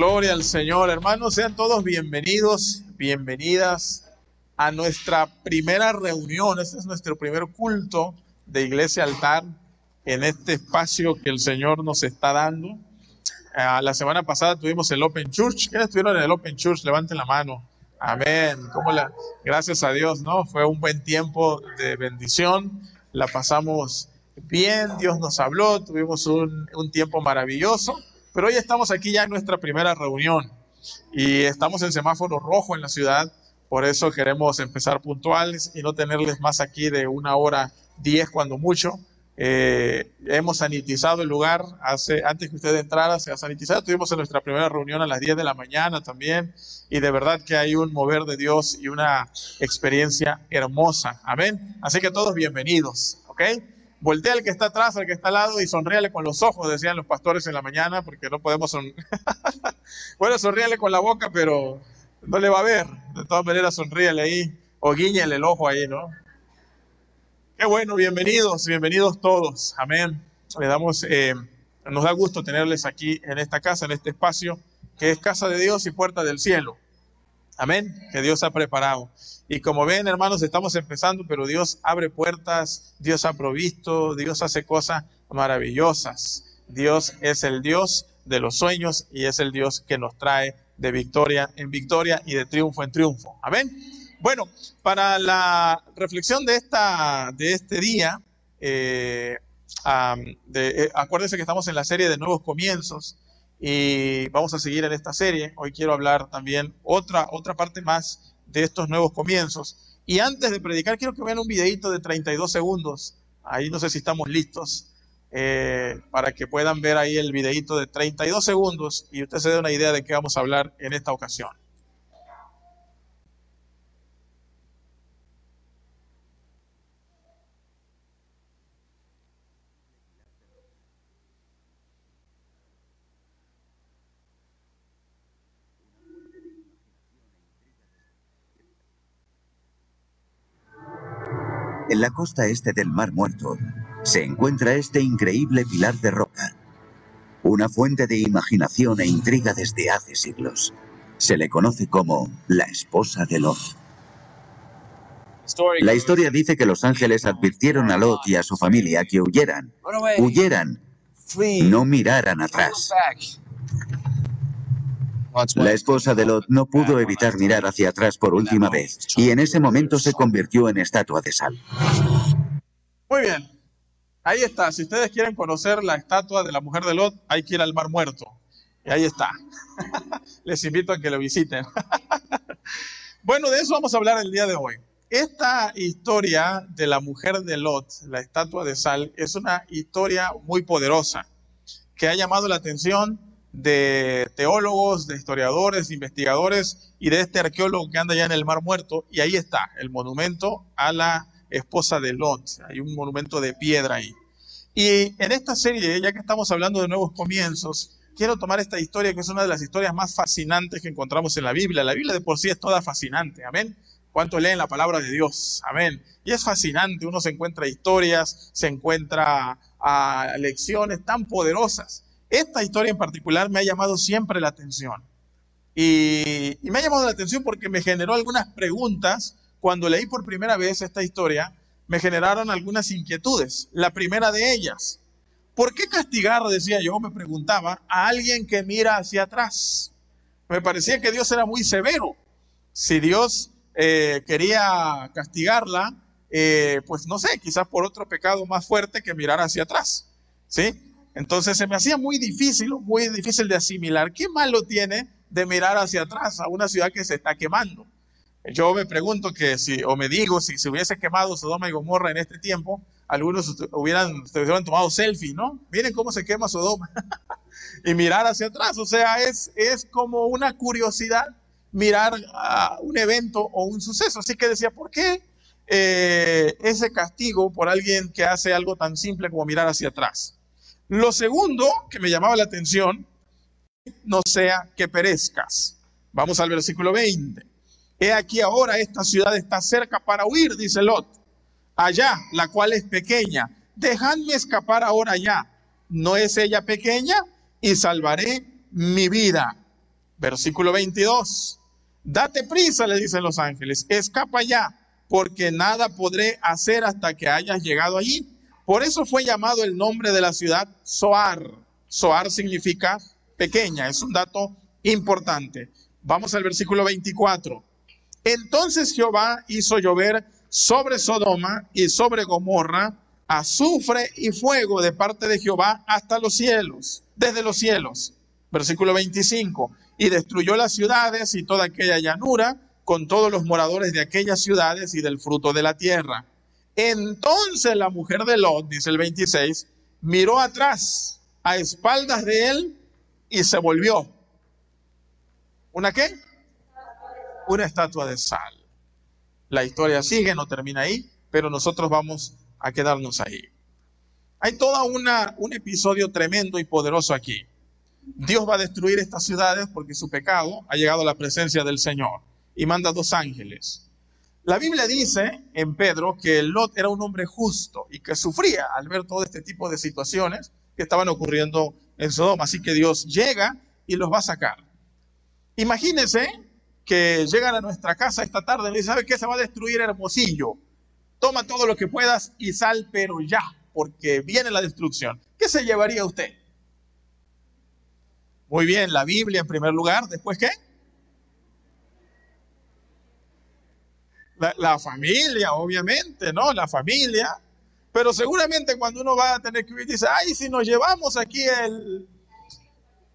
Gloria al Señor, hermanos, sean todos bienvenidos, bienvenidas a nuestra primera reunión. Este es nuestro primer culto de Iglesia Altar en este espacio que el Señor nos está dando. Uh, la semana pasada tuvimos el Open Church. ¿Quiénes estuvieron en el Open Church? Levanten la mano. Amén. Gracias a Dios, ¿no? Fue un buen tiempo de bendición. La pasamos bien, Dios nos habló, tuvimos un tiempo maravilloso. Pero hoy estamos aquí ya en nuestra primera reunión y estamos en semáforo rojo en la ciudad. Por eso queremos empezar puntuales y no tenerles más aquí de una hora diez cuando mucho. Eh, hemos sanitizado el lugar hace, antes que usted entrara, se ha sanitizado. Tuvimos en nuestra primera reunión a las 10 de la mañana también. Y de verdad que hay un mover de Dios y una experiencia hermosa. Amén. Así que todos bienvenidos. ¿Ok? Voltea al que está atrás, al que está al lado y sonríale con los ojos, decían los pastores en la mañana, porque no podemos son... bueno, sonríale con la boca, pero no le va a ver. De todas maneras, sonríale ahí o guíñale el ojo ahí, ¿no? Qué bueno, bienvenidos, bienvenidos todos. Amén. Le damos, eh, nos da gusto tenerles aquí en esta casa, en este espacio, que es casa de Dios y puerta del cielo. Amén. Que Dios ha preparado. Y como ven, hermanos, estamos empezando, pero Dios abre puertas, Dios ha provisto, Dios hace cosas maravillosas. Dios es el Dios de los sueños y es el Dios que nos trae de victoria en victoria y de triunfo en triunfo. Amén. Bueno, para la reflexión de, esta, de este día, eh, eh, acuérdense que estamos en la serie de nuevos comienzos y vamos a seguir en esta serie. Hoy quiero hablar también otra, otra parte más de estos nuevos comienzos. Y antes de predicar, quiero que vean un videito de 32 segundos. Ahí no sé si estamos listos eh, para que puedan ver ahí el videito de 32 segundos y usted se dé una idea de qué vamos a hablar en esta ocasión. En la costa este del Mar Muerto se encuentra este increíble pilar de roca, una fuente de imaginación e intriga desde hace siglos. Se le conoce como la esposa de Lot. La historia dice que los ángeles advirtieron a Lot y a su familia que huyeran, huyeran, no miraran atrás. La esposa de Lot no pudo evitar mirar hacia atrás por última vez y en ese momento se convirtió en estatua de sal. Muy bien, ahí está. Si ustedes quieren conocer la estatua de la mujer de Lot, hay que ir al Mar Muerto. Y ahí está. Les invito a que lo visiten. bueno, de eso vamos a hablar el día de hoy. Esta historia de la mujer de Lot, la estatua de sal, es una historia muy poderosa que ha llamado la atención de teólogos, de historiadores, investigadores y de este arqueólogo que anda ya en el Mar Muerto. Y ahí está, el monumento a la esposa de Lot. Hay un monumento de piedra ahí. Y en esta serie, ya que estamos hablando de nuevos comienzos, quiero tomar esta historia que es una de las historias más fascinantes que encontramos en la Biblia. La Biblia de por sí es toda fascinante, amén. ¿Cuánto leen la palabra de Dios? Amén. Y es fascinante, uno se encuentra historias, se encuentra a lecciones tan poderosas. Esta historia en particular me ha llamado siempre la atención. Y, me ha llamado la atención porque me generó algunas preguntas. Cuando leí por primera vez esta historia, me generaron algunas inquietudes. La primera de ellas, ¿por qué castigar, decía yo, me preguntaba, a alguien que mira hacia atrás? Me parecía que Dios era muy severo. Si Dios eh, quería castigarla, eh, pues no sé, quizás por otro pecado más fuerte que mirar hacia atrás. ¿Sí? Entonces se me hacía muy difícil, muy difícil de asimilar. ¿Qué malo tiene de mirar hacia atrás a una ciudad que se está quemando? Yo me pregunto que si, o me digo, si se hubiese quemado Sodoma y Gomorra en este tiempo, algunos hubieran, tomado selfie, ¿no? Miren cómo se quema Sodoma. y mirar hacia atrás, o sea, es, es como una curiosidad mirar a un evento o un suceso. Así que decía, ¿por qué eh, ese castigo por alguien que hace algo tan simple como mirar hacia atrás? Lo segundo que me llamaba la atención, no sea que perezcas. Vamos al versículo 20. He aquí ahora esta ciudad está cerca para huir, dice Lot. Allá, la cual es pequeña. Dejadme escapar ahora allá. ¿No es ella pequeña? Y salvaré mi vida. Versículo 22. Date prisa, le dicen los ángeles, escapa ya, porque nada podré hacer hasta que hayas llegado allí. Por eso fue llamado el nombre de la ciudad Soar. Soar significa pequeña, es un dato importante. Vamos al versículo 24. Entonces Jehová hizo llover sobre Sodoma y sobre Gomorra azufre y fuego de parte de Jehová hasta los cielos, desde los cielos. Versículo 25. Y destruyó las ciudades y toda aquella llanura con todos los moradores de aquellas ciudades y del fruto de la tierra. Entonces la mujer de Lot, dice el 26, miró atrás a espaldas de él y se volvió. ¿Una qué? Una estatua de sal. La historia sigue, no termina ahí, pero nosotros vamos a quedarnos ahí. Hay todo un episodio tremendo y poderoso aquí. Dios va a destruir estas ciudades porque su pecado ha llegado a la presencia del Señor y manda dos ángeles. La Biblia dice en Pedro que Lot era un hombre justo y que sufría al ver todo este tipo de situaciones que estaban ocurriendo en Sodoma. Así que Dios llega y los va a sacar. Imagínense que llegan a nuestra casa esta tarde y dicen, ¿sabe qué? Se va a destruir Hermosillo toma todo lo que puedas y sal, pero ya, porque viene la destrucción. ¿Qué se llevaría usted? Muy bien, la Biblia en primer lugar, después qué? La, familia, obviamente, ¿no? La familia. Pero seguramente cuando uno va a tener que vivir, dice, ay, si nos llevamos aquí el,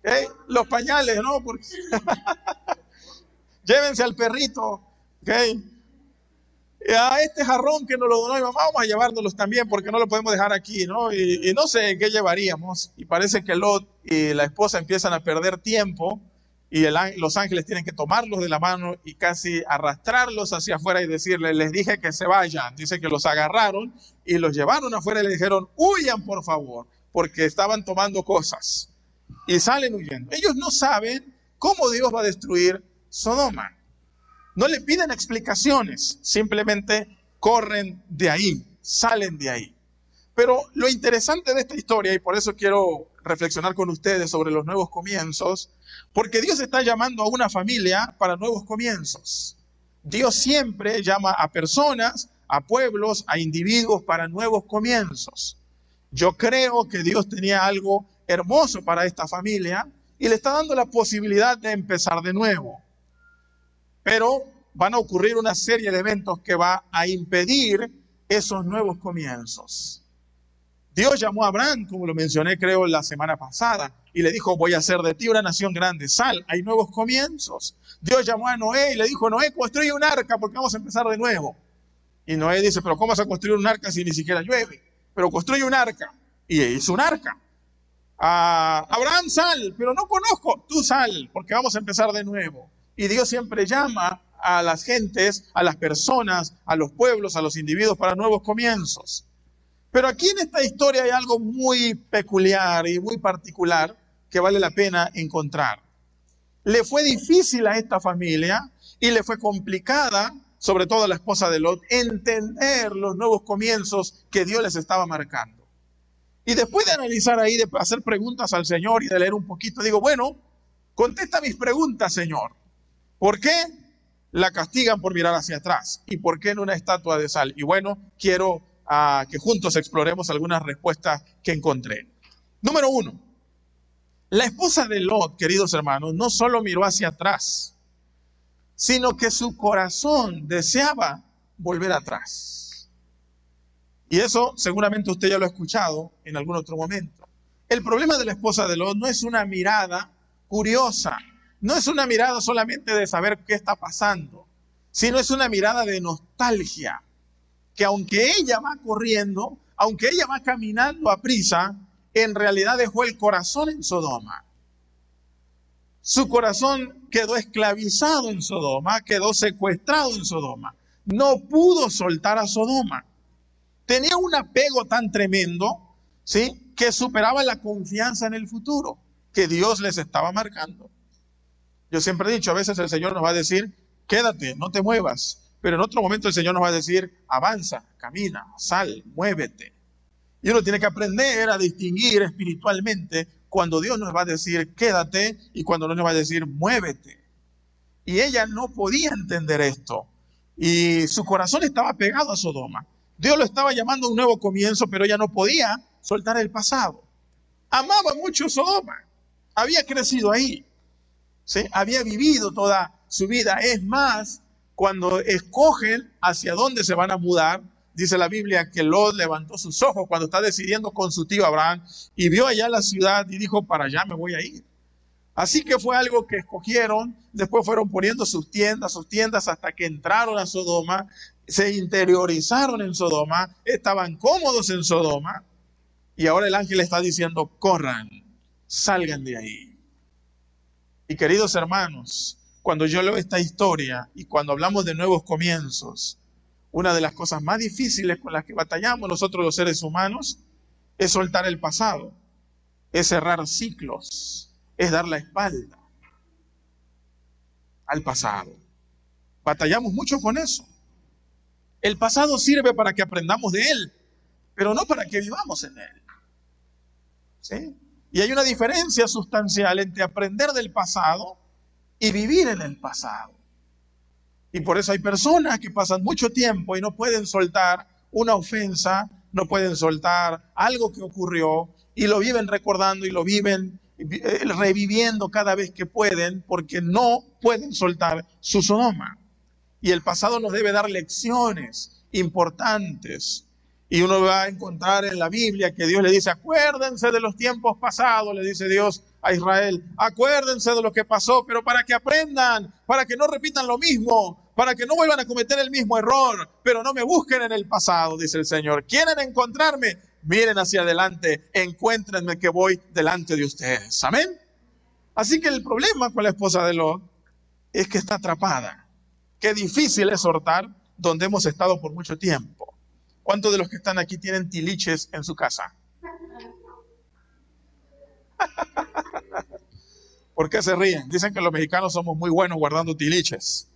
¿eh? los pañales, ¿no? Porque llévense al perrito, ¿ok? a este jarrón que nos lo donó mi mamá, vamos a llevárnoslos también porque no lo podemos dejar aquí, ¿no? Y, no sé qué llevaríamos. Y parece que Lot y la esposa empiezan a perder tiempo y los ángeles tienen que tomarlos de la mano y casi arrastrarlos hacia afuera y decirles, les dije que se vayan. Dice que los agarraron y los llevaron afuera y le dijeron, huyan por favor, porque estaban tomando cosas. Y salen huyendo. Ellos no saben cómo Dios va a destruir Sodoma. No le piden explicaciones, simplemente corren de ahí, salen de ahí. Pero lo interesante de esta historia, y por eso quiero reflexionar con ustedes sobre los nuevos comienzos, porque Dios está llamando a una familia para nuevos comienzos. Dios siempre llama a personas, a pueblos, a individuos para nuevos comienzos. Yo creo que Dios tenía algo hermoso para esta familia y le está dando la posibilidad de empezar de nuevo. Pero van a ocurrir una serie de eventos que va a impedir esos nuevos comienzos. Dios llamó a Abraham, como lo mencioné creo la semana pasada, y le dijo, voy a hacer de ti una nación grande. Sal, hay nuevos comienzos. Dios llamó a Noé y le dijo, Noé, construye un arca porque vamos a empezar de nuevo. Y Noé dice, pero ¿cómo vas a construir un arca si ni siquiera llueve? Pero construye un arca. Y hizo un arca. A Abraham, sal, pero no conozco. Tú sal, porque vamos a empezar de nuevo. Y Dios siempre llama a las gentes, a las personas, a los pueblos, a los individuos para nuevos comienzos. Pero aquí en esta historia hay algo muy peculiar y muy particular que vale la pena encontrar. Le fue difícil a esta familia y le fue complicada, sobre todo a la esposa de Lot, entender los nuevos comienzos que Dios les estaba marcando. Y después de analizar ahí, de hacer preguntas al Señor y de leer un poquito, digo, bueno, contesta mis preguntas, Señor. ¿Por qué la castigan por mirar hacia atrás? ¿Y por qué en una estatua de sal? Y bueno, quiero ah, que juntos exploremos algunas respuestas que encontré. Número uno, la esposa de Lot, queridos hermanos, no solo miró hacia atrás, sino que su corazón deseaba volver atrás. Y eso seguramente usted ya lo ha escuchado en algún otro momento. El problema de la esposa de Lot no es una mirada curiosa, no es una mirada solamente de saber qué está pasando, sino es una mirada de nostalgia, que aunque ella va corriendo, aunque ella va caminando a prisa, en realidad dejó el corazón en Sodoma. Su corazón quedó esclavizado en Sodoma, quedó secuestrado en Sodoma. No pudo soltar a Sodoma. Tenía un apego tan tremendo, ¿sí? Que superaba la confianza en el futuro que Dios les estaba marcando. Yo siempre he dicho, a veces el Señor nos va a decir, quédate, no te muevas. Pero en otro momento el Señor nos va a decir, avanza, camina, sal, muévete. Y uno tiene que aprender a distinguir espiritualmente cuando Dios nos va a decir quédate y cuando no nos va a decir muévete. Y ella no podía entender esto. Y su corazón estaba pegado a Sodoma. Dios lo estaba llamando a un nuevo comienzo, pero ella no podía soltar el pasado. Amaba mucho Sodoma. Había crecido ahí. ¿sí? Había vivido toda su vida. Es más, cuando escogen hacia dónde se van a mudar, dice la Biblia que Lot levantó sus ojos cuando está decidiendo con su tío Abraham y vio allá la ciudad y dijo, para allá me voy a ir. Así que fue algo que escogieron, después fueron poniendo sus tiendas, sus tiendas hasta que entraron a Sodoma, se interiorizaron en Sodoma, estaban cómodos en Sodoma y ahora el ángel está diciendo, corran, salgan de ahí. Y queridos hermanos, cuando yo leo esta historia y cuando hablamos de nuevos comienzos, una de las cosas más difíciles con las que batallamos nosotros los seres humanos es soltar el pasado, es cerrar ciclos, es dar la espalda al pasado. Batallamos mucho con eso. El pasado sirve para que aprendamos de él, pero no para que vivamos en él. ¿Sí? Y hay una diferencia sustancial entre aprender del pasado y vivir en el pasado. Y por eso hay personas que pasan mucho tiempo y no pueden soltar una ofensa, no pueden soltar algo que ocurrió y lo viven recordando y lo viven eh, reviviendo cada vez que pueden porque no pueden soltar su Sodoma. Y el pasado nos debe dar lecciones importantes. Y uno va a encontrar en la Biblia que Dios le dice, acuérdense de los tiempos pasados, le dice Dios a Israel, acuérdense de lo que pasó, pero para que aprendan, para que no repitan lo mismo, para que no vuelvan a cometer el mismo error, pero no me busquen en el pasado, dice el Señor. ¿Quieren encontrarme? Miren hacia adelante, encuéntrenme que voy delante de ustedes. Amén. Así que el problema con la esposa de Lot es que está atrapada. Qué difícil es soltar donde hemos estado por mucho tiempo. ¿Cuántos de los que están aquí tienen tiliches en su casa? ¿Por qué se ríen? Dicen que los mexicanos somos muy buenos guardando tiliches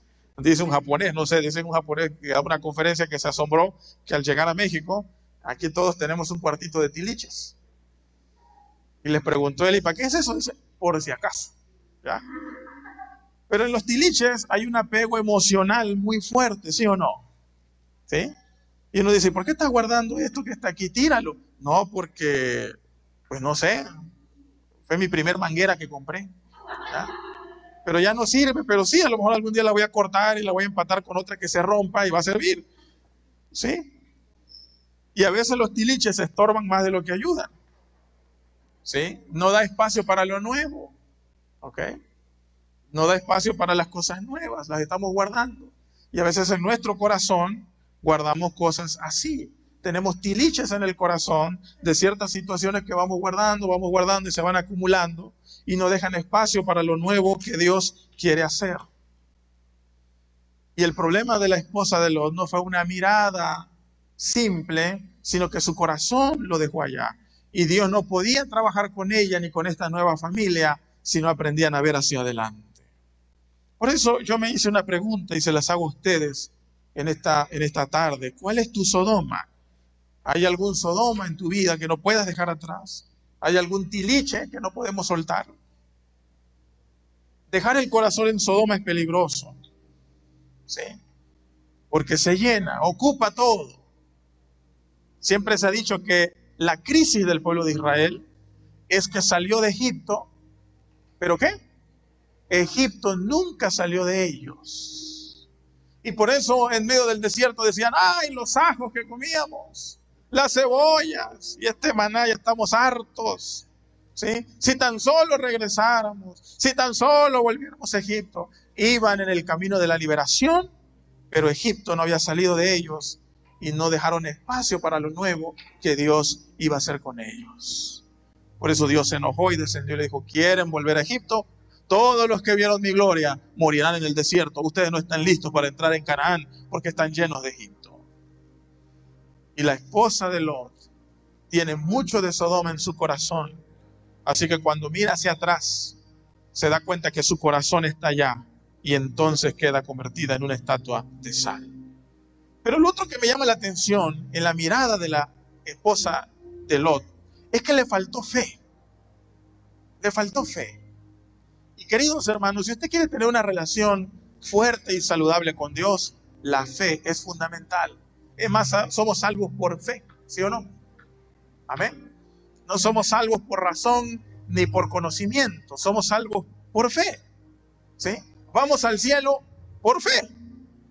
dice un japonés, no sé, dice un japonés que da una conferencia que se asombró que al llegar a México, aquí todos tenemos un cuartito de tiliches. Y les preguntó él, ¿y para qué es eso? Dice, por si acaso. Pero en los tiliches hay un apego emocional muy fuerte, ¿sí o no? ¿Sí? Y uno dice, ¿por qué estás guardando esto que está aquí? Tíralo. No, porque, pues no sé, fue mi primer manguera que compré. pero ya no sirve, pero sí, a lo mejor algún día la voy a cortar y la voy a empatar con otra que se rompa y va a servir. ¿Sí? Y a veces los tiliches se estorban más de lo que ayudan. ¿Sí? No da espacio para lo nuevo. ¿Ok? No da espacio para las cosas nuevas, las estamos guardando. Y a veces en nuestro corazón guardamos cosas así. Tenemos tiliches en el corazón de ciertas situaciones que vamos guardando, vamos guardando y se van acumulando y no dejan espacio para lo nuevo que Dios quiere hacer. Y el problema de la esposa de Lot no fue una mirada simple, sino que su corazón lo dejó allá. Y Dios no podía trabajar con ella ni con esta nueva familia si no aprendían a ver hacia adelante. Por eso yo me hice una pregunta y se las hago a ustedes en esta, en esta tarde. ¿Cuál es tu Sodoma? ¿Hay algún Sodoma en tu vida que no puedas dejar atrás? ¿Hay algún tiliche que no podemos soltar? Dejar el corazón en Sodoma es peligroso. ¿Sí? Porque se llena, ocupa todo. Siempre se ha dicho que la crisis del pueblo de Israel es que salió de Egipto, pero ¿qué? Egipto nunca salió de ellos. Y por eso en medio del desierto decían, ay, los ajos que comíamos, las cebollas, y este maná ya estamos hartos. Si tan solo regresáramos, si tan solo volviéramos a Egipto, iban en el camino de la liberación, pero Egipto no había salido de ellos y no dejaron espacio para lo nuevo que Dios iba a hacer con ellos. Por eso Dios se enojó y descendió y le dijo, ¿quieren volver a Egipto? Todos los que vieron mi gloria morirán en el desierto. Ustedes no están listos para entrar en Canaán porque están llenos de Egipto. Y la esposa de Lot tiene mucho de Sodoma en su corazón Así que cuando mira hacia atrás, se da cuenta que su corazón está allá y entonces queda convertida en una estatua de sal. Pero lo otro que me llama la atención en la mirada de la esposa de Lot es que le faltó fe. le faltó fe. Queridos hermanos, si usted quiere tener una relación fuerte y saludable con Dios, la fe es fundamental. Es más, somos salvos por fe, ¿sí o no? Amén. No somos salvos por razón ni por conocimiento, somos salvos por fe. ¿Sí? Vamos al cielo por fe.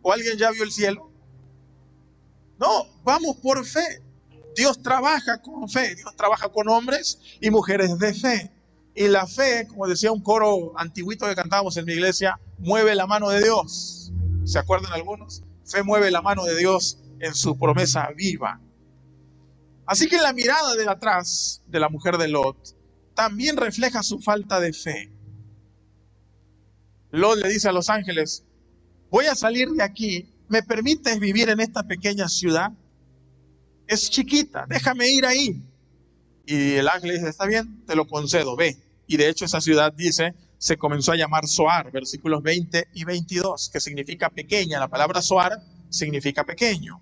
¿O alguien ya vio el cielo? No, vamos por fe. Dios trabaja con fe, Dios trabaja con hombres y mujeres de fe. Y la fe, como decía un coro antiguito que cantábamos en mi iglesia, mueve la mano de Dios. ¿Se acuerdan algunos? Fe mueve la mano de Dios en su promesa viva. Así que la mirada de atrás de la mujer de Lot también refleja su falta de fe. Lot le dice a los ángeles, voy a salir de aquí, ¿me permites vivir en esta pequeña ciudad? Es chiquita, déjame ir ahí. Y el ángel dice, está bien, te lo concedo, ve. Y de hecho esa ciudad dice, se comenzó a llamar Soar, versículos 20 y 22, que significa pequeña. La palabra Soar significa pequeño.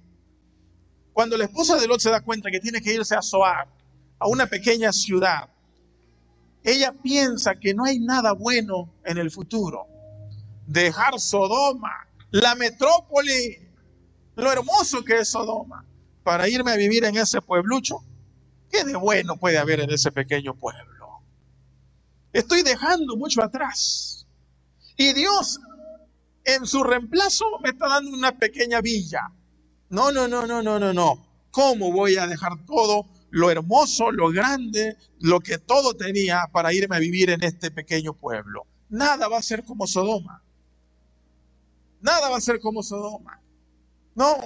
Cuando la esposa de Lot se da cuenta que tiene que irse a Soar, a una pequeña ciudad, ella piensa que no hay nada bueno en el futuro dejar Sodoma, la metrópoli, lo hermoso que es Sodoma, para irme a vivir en ese pueblucho. ¿Qué de bueno puede haber en ese pequeño pueblo? Estoy dejando mucho atrás. Y Dios, en su reemplazo, me está dando una pequeña villa. No, no, no, no, no, no, no. ¿Cómo voy a dejar todo lo hermoso, lo grande, lo que todo tenía para irme a vivir en este pequeño pueblo? Nada va a ser como Sodoma. Nada va a ser como Sodoma. No.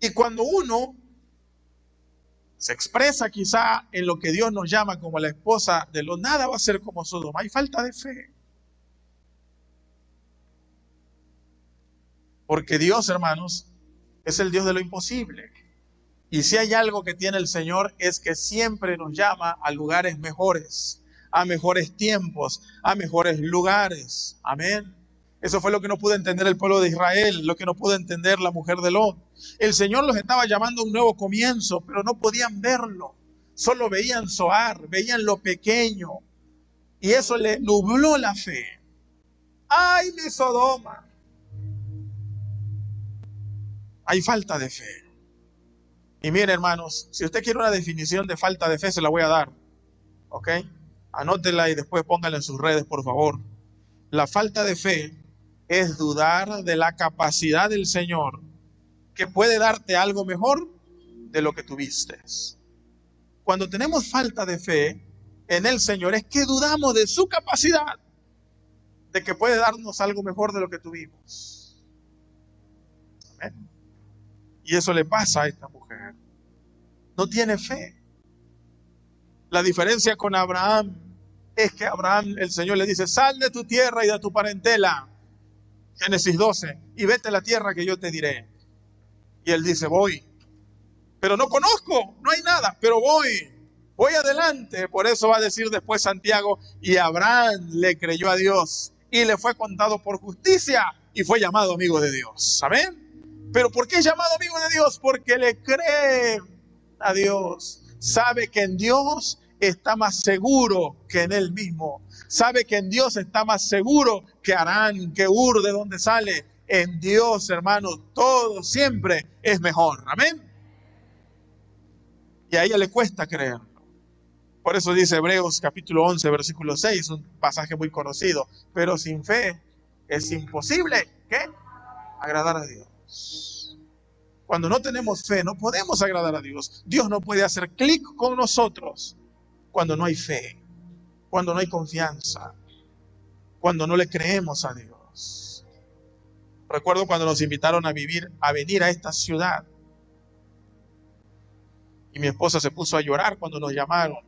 Y cuando uno se expresa quizá en lo que Dios nos llama como la esposa de lo nada va a ser como Sodoma. Hay falta de fe. Porque Dios, hermanos, es el Dios de lo imposible. Y si hay algo que tiene el Señor es que siempre nos llama a lugares mejores, a mejores tiempos, a mejores lugares. Amén. Eso fue lo que no pudo entender el pueblo de Israel, lo que no pudo entender la mujer de Lot. El Señor los estaba llamando a un nuevo comienzo, pero no podían verlo. Solo veían Zoar, veían lo pequeño. Y eso le nubló la fe. ¡Ay, mi Sodoma! Hay falta de fe. Y miren, hermanos, si usted quiere una definición de falta de fe, se la voy a dar. ¿Ok? Anótela y después póngala en sus redes, por favor. La falta de fe es dudar de la capacidad del Señor, que puede darte algo mejor de lo que tuviste. Cuando tenemos falta de fe en el Señor, es que dudamos de su capacidad, de que puede darnos algo mejor de lo que tuvimos. Y eso le pasa a esta mujer. No tiene fe. La diferencia con Abraham es que Abraham, el Señor le dice, sal de tu tierra y de tu parentela Génesis 12, y vete a la tierra que yo te diré. Y él dice, voy. Pero no conozco, no hay nada, pero voy. Voy adelante. Por eso va a decir después Santiago, y Abraham le creyó a Dios y le fue contado por justicia y fue llamado amigo de Dios. ¿Saben? Pero ¿por qué es llamado amigo de Dios? Porque le cree a Dios. Sabe que en Dios está más seguro que en él mismo. Sabe que en Dios está más seguro que Arán, que Ur, de donde sale. En Dios, hermano, todo siempre es mejor. Amén. Y a ella le cuesta creerlo. Por eso dice Hebreos capítulo 11, versículo 6, un pasaje muy conocido. Pero sin fe es imposible, ¿qué? Agradar a Dios. Cuando no tenemos fe, no podemos agradar a Dios. Dios no puede hacer clic con nosotros cuando no hay fe, cuando no hay confianza, cuando no le creemos a Dios. Recuerdo cuando nos invitaron a vivir, a venir a esta ciudad. Y mi esposa se puso a llorar cuando nos llamaron.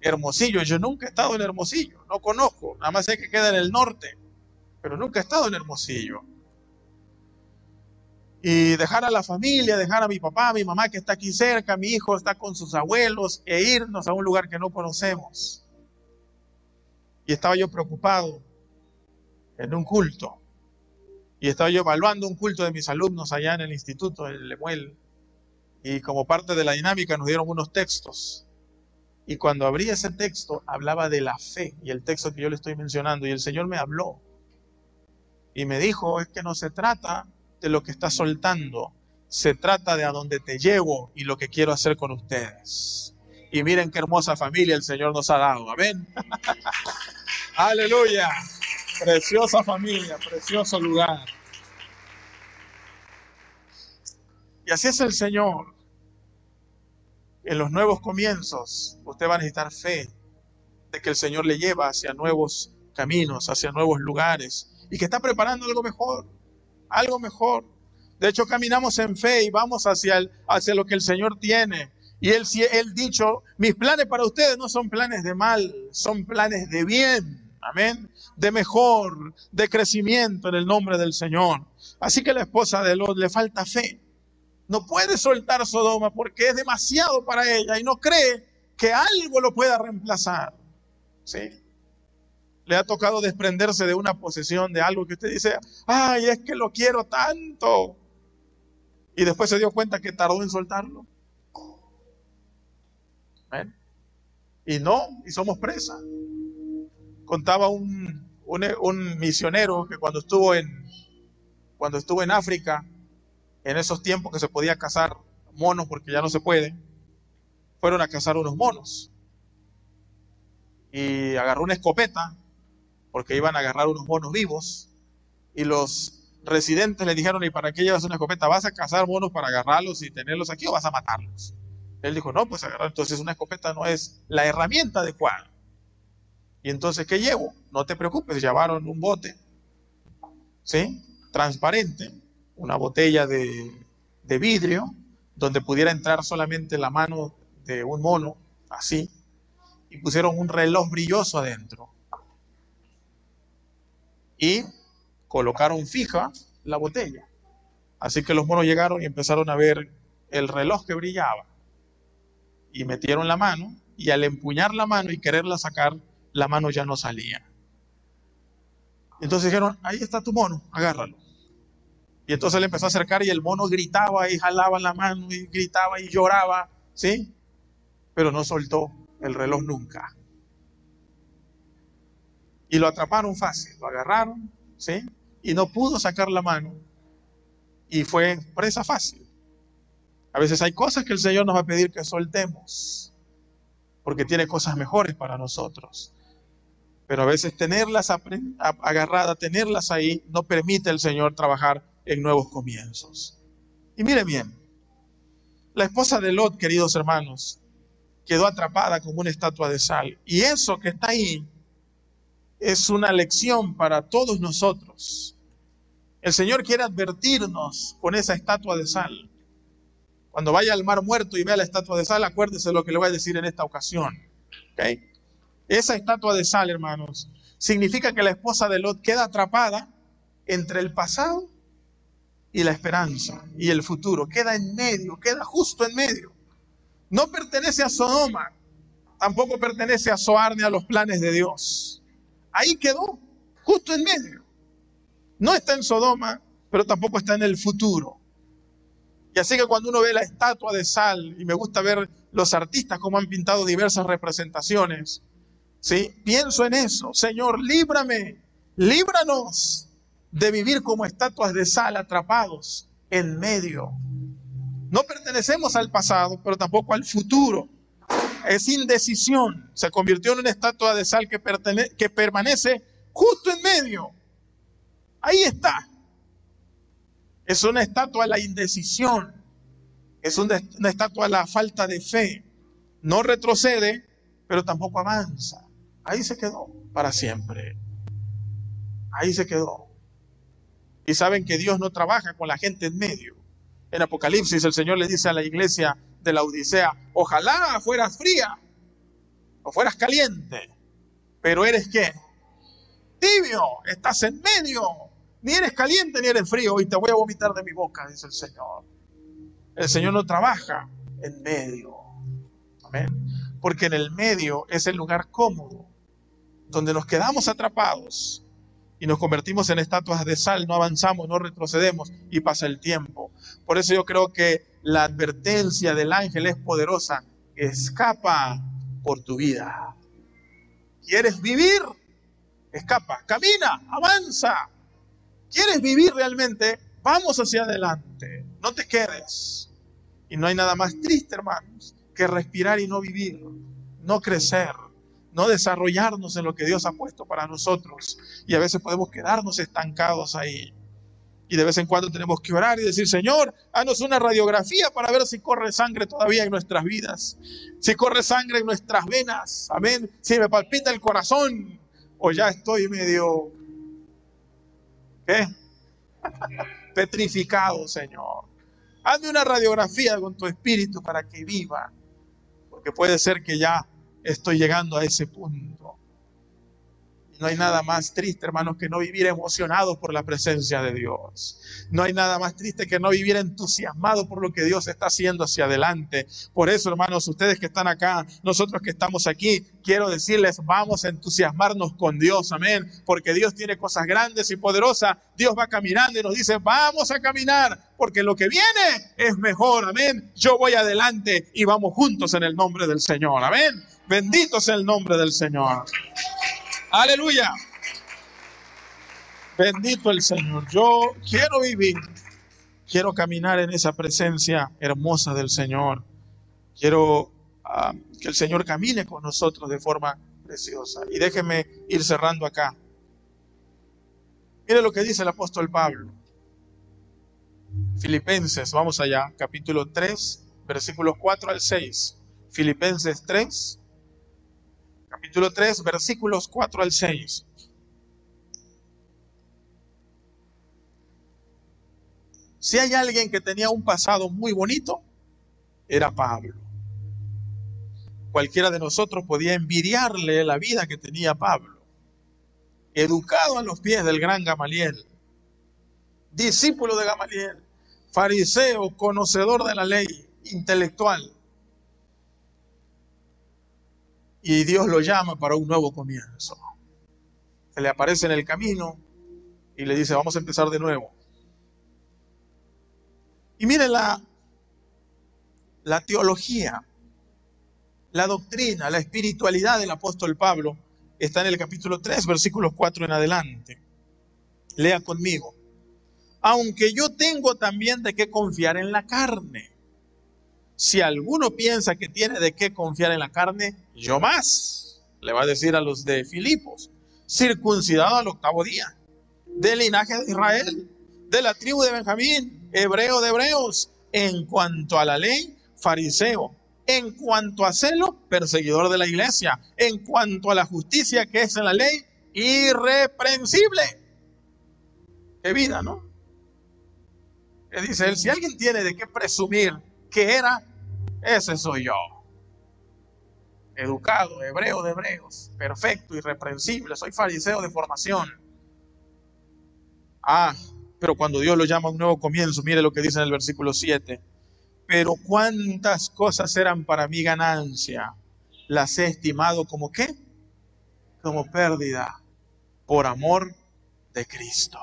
Hermosillo, yo nunca he estado en Hermosillo, no conozco, nada más sé que queda en el norte, pero nunca he estado en Hermosillo y dejar a la familia, dejar a mi papá, a mi mamá que está aquí cerca, mi hijo está con sus abuelos e irnos a un lugar que no conocemos. Y estaba yo preocupado en un culto. Y estaba yo evaluando un culto de mis alumnos allá en el instituto, en Lemuel. Y como parte de la dinámica nos dieron unos textos. Y cuando abrí ese texto, hablaba de la fe y el texto que yo le estoy mencionando. Y el Señor me habló y me dijo, es que no se trata de lo que estás soltando, se trata de a dónde te llevo y lo que quiero hacer con ustedes. Y miren qué hermosa familia el Señor nos ha dado. Amén. Aleluya. Preciosa familia, precioso lugar. Y así es el Señor. En los nuevos comienzos, usted va a necesitar fe de que el Señor le lleva hacia nuevos caminos, hacia nuevos lugares y que está preparando algo mejor, algo mejor. De hecho, caminamos en fe y vamos hacia, hacia lo que el Señor tiene. Y él, él dicho, mis planes para ustedes no son planes de mal, son planes de bien. Amén. De mejor, de crecimiento en el nombre del Señor. Así que la esposa de Lot le falta fe. No puede soltar Sodoma porque es demasiado para ella y no cree que algo lo pueda reemplazar. ¿Sí? Le ha tocado desprenderse de una posesión, de algo que usted dice, ay, es que lo quiero tanto. Y después se dio cuenta que tardó en soltarlo. ¿Ven? Y no, y somos presa. Contaba un, un, misionero que cuando estuvo en cuando estuvo en África, en esos tiempos que se podía cazar monos porque ya no se puede, fueron a cazar unos monos. Y agarró una escopeta porque iban a agarrar unos monos vivos y los residentes le dijeron, ¿y para qué llevas una escopeta? ¿Vas a cazar monos para agarrarlos y tenerlos aquí o vas a matarlos? Él dijo, no, pues agarrar, entonces una escopeta no es la herramienta adecuada. Y entonces, ¿qué llevo? No te preocupes, llevaron un bote, ¿sí? Transparente, una botella de, de vidrio, donde pudiera entrar solamente la mano de un mono, así, y pusieron un reloj brilloso adentro. Y colocaron fija la botella. Así que los monos llegaron y empezaron a ver el reloj que brillaba. Y metieron la mano y al empuñar la mano y quererla sacar, la mano ya no salía. Entonces dijeron, ahí está tu mono, agárralo. Y entonces le empezó a acercar y el mono gritaba y jalaba la mano y gritaba y lloraba, ¿sí? Pero no soltó el reloj nunca. Y lo atraparon fácil, lo agarraron, ¿sí? Y no pudo sacar la mano. Y fue presa fácil. A veces hay cosas que el Señor nos va a pedir que soltemos, porque tiene cosas mejores para nosotros. Pero a veces tenerlas agarradas, tenerlas ahí, no permite el Señor trabajar en nuevos comienzos. Y mire bien, la esposa de Lot, queridos hermanos, quedó atrapada como una estatua de sal. Y eso que está ahí es una lección para todos nosotros. El Señor quiere advertirnos con esa estatua de sal. Cuando vaya al mar muerto y vea la estatua de sal, acuérdese de lo que le voy a decir en esta ocasión. Esa estatua de sal, hermanos, significa que la esposa de Lot queda atrapada entre el pasado y la esperanza y el futuro. Queda en medio, queda justo en medio. No pertenece a Sodoma, tampoco pertenece a Zoar ni a los planes de Dios. Ahí quedó, justo en medio. No está en Sodoma, pero tampoco está en el futuro. Y así que cuando uno ve la estatua de sal, y me gusta ver los artistas como han pintado diversas representaciones, ¿sí? pienso en eso. Señor, líbrame, líbranos de vivir como estatuas de sal atrapados en medio. No pertenecemos al pasado, pero tampoco al futuro. Es indecisión. Se convirtió en una estatua de sal que, que permanece justo en medio. Ahí está. Es una estatua a la indecisión. Es una, estatua a la falta de fe. No retrocede, pero tampoco avanza. Ahí se quedó para siempre. Ahí se quedó. Y saben que Dios no trabaja con la gente en medio. En Apocalipsis el Señor le dice a la iglesia de la Odisea, ojalá fueras fría o fueras caliente, pero eres qué? Tibio, estás en medio. Ni eres caliente ni eres frío y te voy a vomitar de mi boca, dice el Señor. El Señor no trabaja en medio. Amén. Porque en el medio es el lugar cómodo, donde nos quedamos atrapados y nos convertimos en estatuas de sal, no avanzamos, no retrocedemos y pasa el tiempo. Por eso yo creo que la advertencia del ángel es poderosa. Escapa por tu vida. ¿Quieres vivir? Escapa, camina, avanza. ¿Quieres vivir realmente? Vamos hacia adelante. No te quedes. Y no hay nada más triste, hermanos, que respirar y no vivir, no crecer, no desarrollarnos en lo que Dios ha puesto para nosotros. Y a veces podemos quedarnos estancados ahí. Y de vez en cuando tenemos que orar y decir, Señor, haznos una radiografía para ver si corre sangre todavía en nuestras vidas, si corre sangre en nuestras venas, amén, si me palpita el corazón o ya estoy medio, ¿qué? Petrificado, Señor. Hazme una radiografía con tu espíritu para que viva, porque puede ser que ya estoy llegando a ese punto. No hay nada más triste, hermanos, que no vivir emocionado por la presencia de Dios. No hay nada más triste que no vivir entusiasmado por lo que Dios está haciendo hacia adelante. Por eso, hermanos, ustedes que están acá, nosotros que estamos aquí, quiero decirles, vamos a entusiasmarnos con Dios, amén. Porque Dios tiene cosas grandes y poderosas. Dios va caminando y nos dice, vamos a caminar, porque lo que viene es mejor, amén. Yo voy adelante y vamos juntos en el nombre del Señor, amén. Bendito sea el nombre del Señor. Aleluya. Bendito el Señor. Yo quiero vivir, quiero caminar en esa presencia hermosa del Señor. Quiero ah, que el Señor camine con nosotros de forma preciosa. Y déjeme ir cerrando acá. Mire lo que dice el apóstol Pablo. Filipenses, vamos allá, capítulo 3, versículos 4 al 6. Filipenses 3, capítulo 3, versículos 4 al 6. Si hay alguien que tenía un pasado muy bonito, era Pablo. Cualquiera de nosotros podía envidiarle la vida que tenía Pablo. Educado a los pies del gran Gamaliel, discípulo de Gamaliel, fariseo, conocedor de la ley, intelectual y Dios lo llama para un nuevo comienzo. Se le aparece en el camino y le dice, vamos a empezar de nuevo. Y mire la, la teología, la doctrina, la espiritualidad del apóstol Pablo está en el capítulo 3, versículos 4 en adelante. Lea conmigo. Aunque yo tengo también de qué confiar en la carne si alguno piensa que tiene de qué confiar en la carne, yo más, le va a decir a los de Filipos, circuncidado al octavo día, del linaje de Israel, de la tribu de Benjamín, hebreo de hebreos, en cuanto a la ley, fariseo, en cuanto a celo, perseguidor de la iglesia, en cuanto a la justicia que es en la ley, irreprensible. Qué vida, ¿no? Que dice él, si alguien tiene de qué presumir que era, ese soy yo. Educado, hebreo de hebreos, perfecto, irreprensible, soy fariseo de formación. Ah, pero cuando Dios lo llama a un nuevo comienzo, mire lo que dice en el versículo 7. Pero cuántas cosas eran para mi ganancia, las he estimado como qué? Como pérdida por amor de Cristo.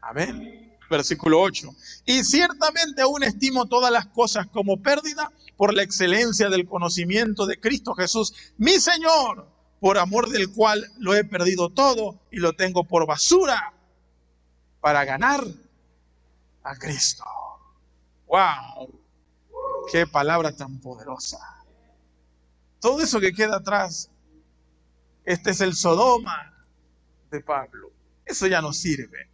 Amén versículo 8. Y ciertamente aún estimo todas las cosas como pérdida por la excelencia del conocimiento de Cristo Jesús, mi Señor, por amor del cual lo he perdido todo y lo tengo por basura para ganar a Cristo. ¡Wow! ¡Qué palabra tan poderosa! Todo eso que queda atrás, este es el Sodoma de Pablo. Eso ya no sirve.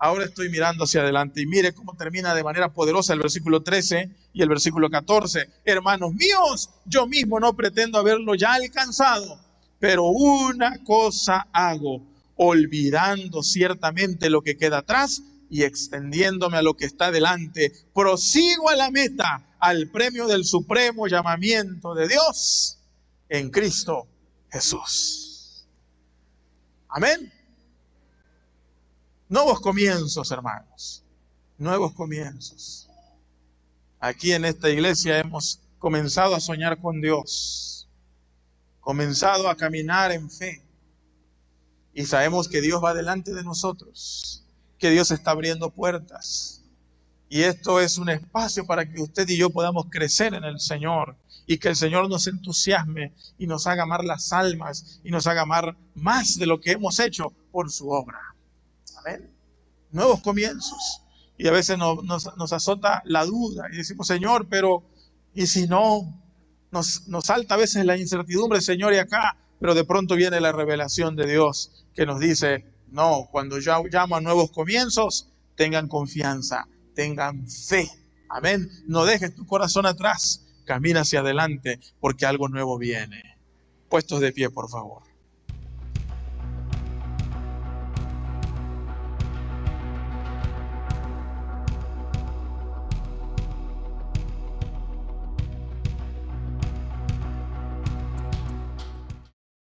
Ahora estoy mirando hacia adelante y mire cómo termina de manera poderosa el versículo 13 y el versículo 14. Hermanos míos, yo mismo no pretendo haberlo ya alcanzado, pero una cosa hago, olvidando ciertamente lo que queda atrás y extendiéndome a lo que está delante, prosigo a la meta, al premio del supremo llamamiento de Dios en Cristo Jesús. Amén. Nuevos comienzos, hermanos. Nuevos comienzos. Aquí en esta iglesia hemos comenzado a soñar con Dios. Comenzado a caminar en fe. Y sabemos que Dios va delante de nosotros. Que Dios está abriendo puertas. Y esto es un espacio para que usted y yo podamos crecer en el Señor y que el Señor nos entusiasme y nos haga amar las almas y nos haga amar más de lo que hemos hecho por su obra. Amén. Nuevos comienzos. Y a veces nos, azota la duda y decimos, Señor, pero ¿y si no? Nos, nos salta a veces la incertidumbre, Señor, y acá, pero de pronto viene la revelación de Dios que nos dice, no, cuando yo llamo a nuevos comienzos, tengan confianza, tengan fe. Amén. No dejes tu corazón atrás, camina hacia adelante porque algo nuevo viene. Puestos de pie, por favor.